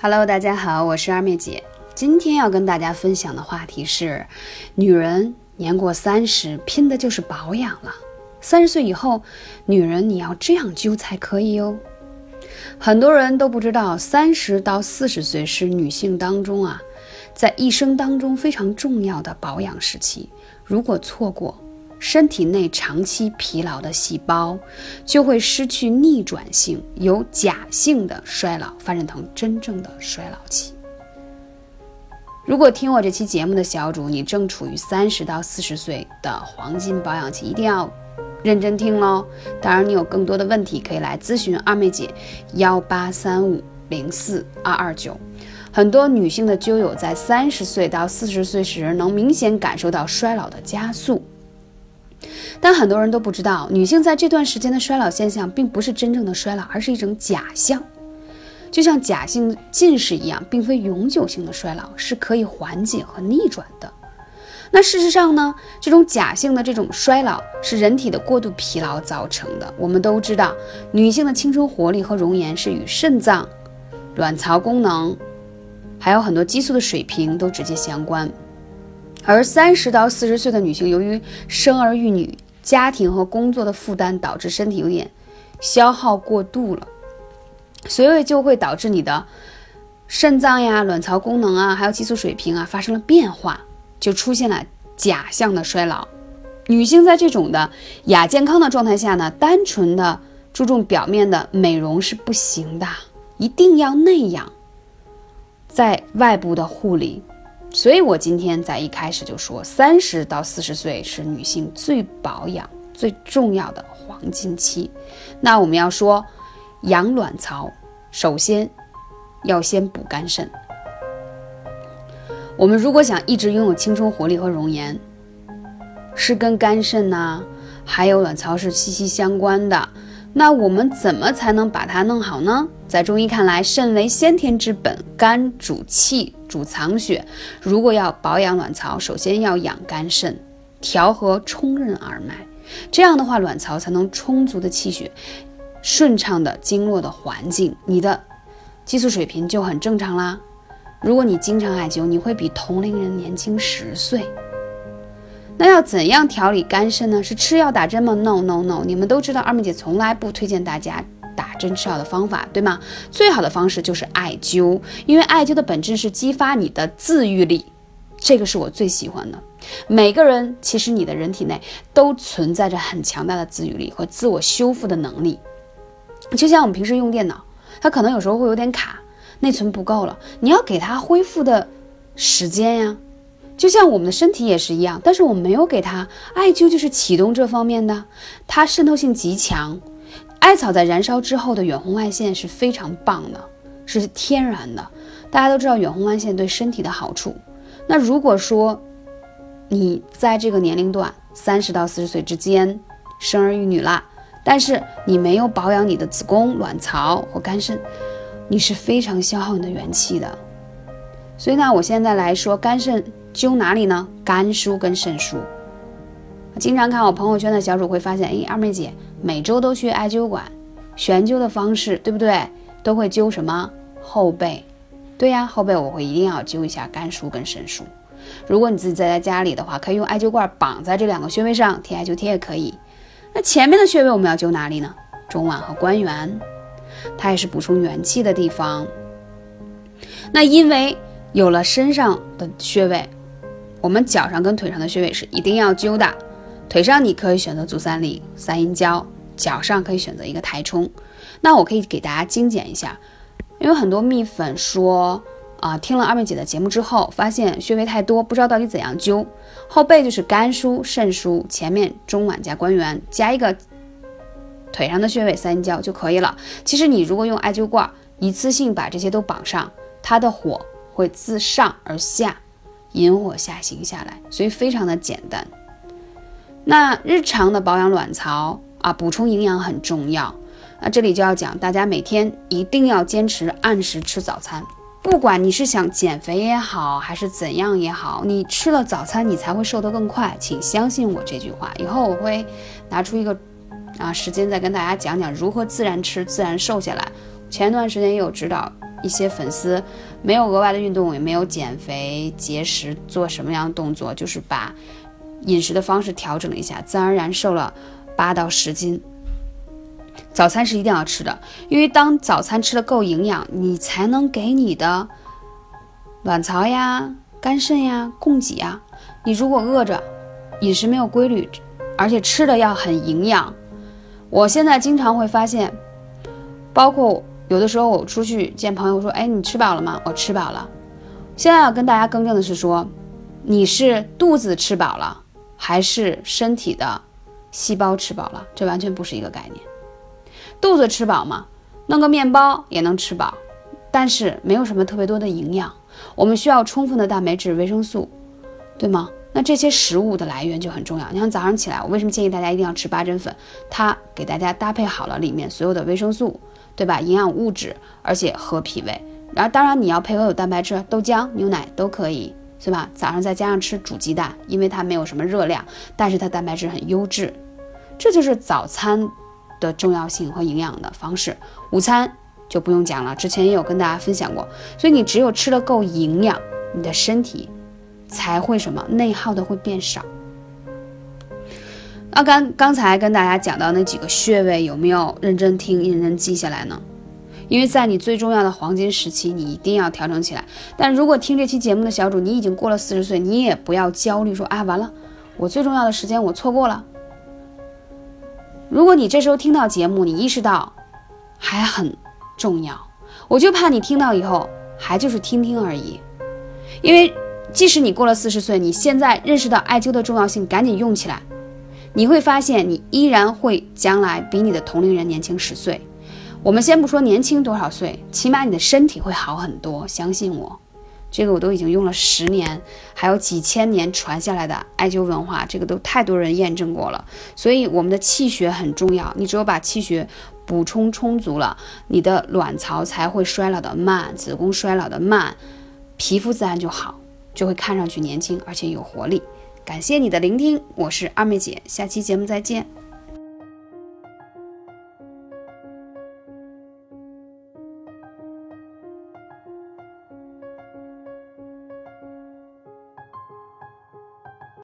Hello，大家好，我是二妹姐。今天要跟大家分享的话题是：女人年过三十，拼的就是保养了。三十岁以后，女人你要这样揪才可以哟。很多人都不知道，三十到四十岁是女性当中啊，在一生当中非常重要的保养时期。如果错过，身体内长期疲劳的细胞就会失去逆转性，由假性的衰老发展成真正的衰老期。如果听我这期节目的小主，你正处于三十到四十岁的黄金保养期，一定要认真听喽。当然，你有更多的问题可以来咨询二妹姐，幺八三五零四二二九。很多女性的灸友在三十岁到四十岁时，能明显感受到衰老的加速。但很多人都不知道，女性在这段时间的衰老现象，并不是真正的衰老，而是一种假象，就像假性近视一样，并非永久性的衰老，是可以缓解和逆转的。那事实上呢，这种假性的这种衰老是人体的过度疲劳造成的。我们都知道，女性的青春活力和容颜是与肾脏、卵巢功能，还有很多激素的水平都直接相关。而三十到四十岁的女性，由于生儿育女、家庭和工作的负担，导致身体有点消耗过度了，所以就会导致你的肾脏呀、卵巢功能啊，还有激素水平啊发生了变化，就出现了假象的衰老。女性在这种的亚健康的状态下呢，单纯的注重表面的美容是不行的，一定要内养，在外部的护理。所以，我今天在一开始就说，三十到四十岁是女性最保养最重要的黄金期。那我们要说养卵巢，首先要先补肝肾。我们如果想一直拥有青春活力和容颜，是跟肝肾呐，还有卵巢是息息相关的。那我们怎么才能把它弄好呢？在中医看来，肾为先天之本，肝主气，主藏血。如果要保养卵巢，首先要养肝肾，调和充任二脉，这样的话，卵巢才能充足的气血，顺畅的经络的环境，你的激素水平就很正常啦。如果你经常艾灸，你会比同龄人年轻十岁。那要怎样调理肝肾呢？是吃药打针吗？No No No！你们都知道，二妹姐从来不推荐大家打针吃药的方法，对吗？最好的方式就是艾灸，因为艾灸的本质是激发你的自愈力，这个是我最喜欢的。每个人其实你的人体内都存在着很强大的自愈力和自我修复的能力，就像我们平时用电脑，它可能有时候会有点卡，内存不够了，你要给它恢复的时间呀。就像我们的身体也是一样，但是我们没有给它艾灸，就是启动这方面的，它渗透性极强。艾草在燃烧之后的远红外线是非常棒的，是天然的。大家都知道远红外线对身体的好处。那如果说你在这个年龄段三十到四十岁之间生儿育女了，但是你没有保养你的子宫、卵巢或肝肾，你是非常消耗你的元气的。所以呢，我现在来说肝肾。灸哪里呢？肝腧跟肾腧。经常看我朋友圈的小主会发现，哎，二妹姐每周都去艾灸馆，悬灸的方式对不对？都会灸什么后背？对呀，后背我会一定要灸一下肝腧跟肾腧。如果你自己在家里的话，可以用艾灸罐绑在这两个穴位上，贴艾灸贴也可以。那前面的穴位我们要灸哪里呢？中脘和关元，它也是补充元气的地方。那因为有了身上的穴位。我们脚上跟腿上的穴位是一定要灸的，腿上你可以选择足三里、三阴交，脚上可以选择一个太冲。那我可以给大家精简一下，因为很多蜜粉说啊，听了二妹姐的节目之后，发现穴位太多，不知道到底怎样灸。后背就是肝腧、肾腧，前面中脘加关元，加一个腿上的穴位三阴交就可以了。其实你如果用艾灸罐一次性把这些都绑上，它的火会自上而下。引火下行下来，所以非常的简单。那日常的保养卵巢啊，补充营养很重要。那这里就要讲，大家每天一定要坚持按时吃早餐。不管你是想减肥也好，还是怎样也好，你吃了早餐，你才会瘦得更快。请相信我这句话。以后我会拿出一个啊时间再跟大家讲讲如何自然吃、自然瘦下来。前段时间也有指导一些粉丝没有额外的运动，也没有减肥节食，做什么样的动作，就是把饮食的方式调整了一下，自然而然瘦了八到十斤。早餐是一定要吃的，因为当早餐吃的够营养，你才能给你的卵巢呀、肝肾呀供给啊。你如果饿着，饮食没有规律，而且吃的要很营养，我现在经常会发现，包括有的时候我出去见朋友说：“哎，你吃饱了吗？”我吃饱了。现在要跟大家更正的是说，你是肚子吃饱了，还是身体的细胞吃饱了？这完全不是一个概念。肚子吃饱嘛，弄个面包也能吃饱，但是没有什么特别多的营养。我们需要充分的蛋白质、维生素，对吗？那这些食物的来源就很重要。你像早上起来，我为什么建议大家一定要吃八珍粉？它给大家搭配好了里面所有的维生素，对吧？营养物质，而且合脾胃。然后当然你要配合有蛋白质，豆浆、牛奶都可以，是吧？早上再加上吃煮鸡蛋，因为它没有什么热量，但是它蛋白质很优质。这就是早餐。的重要性和营养的方式，午餐就不用讲了，之前也有跟大家分享过。所以你只有吃的够营养，你的身体才会什么内耗的会变少。那刚刚才跟大家讲到那几个穴位，有没有认真听、认真记下来呢？因为在你最重要的黄金时期，你一定要调整起来。但如果听这期节目的小主，你已经过了四十岁，你也不要焦虑，说啊完了，我最重要的时间我错过了。如果你这时候听到节目，你意识到还很重要，我就怕你听到以后还就是听听而已。因为即使你过了四十岁，你现在认识到艾灸的重要性，赶紧用起来，你会发现你依然会将来比你的同龄人年轻十岁。我们先不说年轻多少岁，起码你的身体会好很多，相信我。这个我都已经用了十年，还有几千年传下来的艾灸文化，这个都太多人验证过了。所以我们的气血很重要，你只有把气血补充充足了，你的卵巢才会衰老的慢，子宫衰老的慢，皮肤自然就好，就会看上去年轻而且有活力。感谢你的聆听，我是二妹姐，下期节目再见。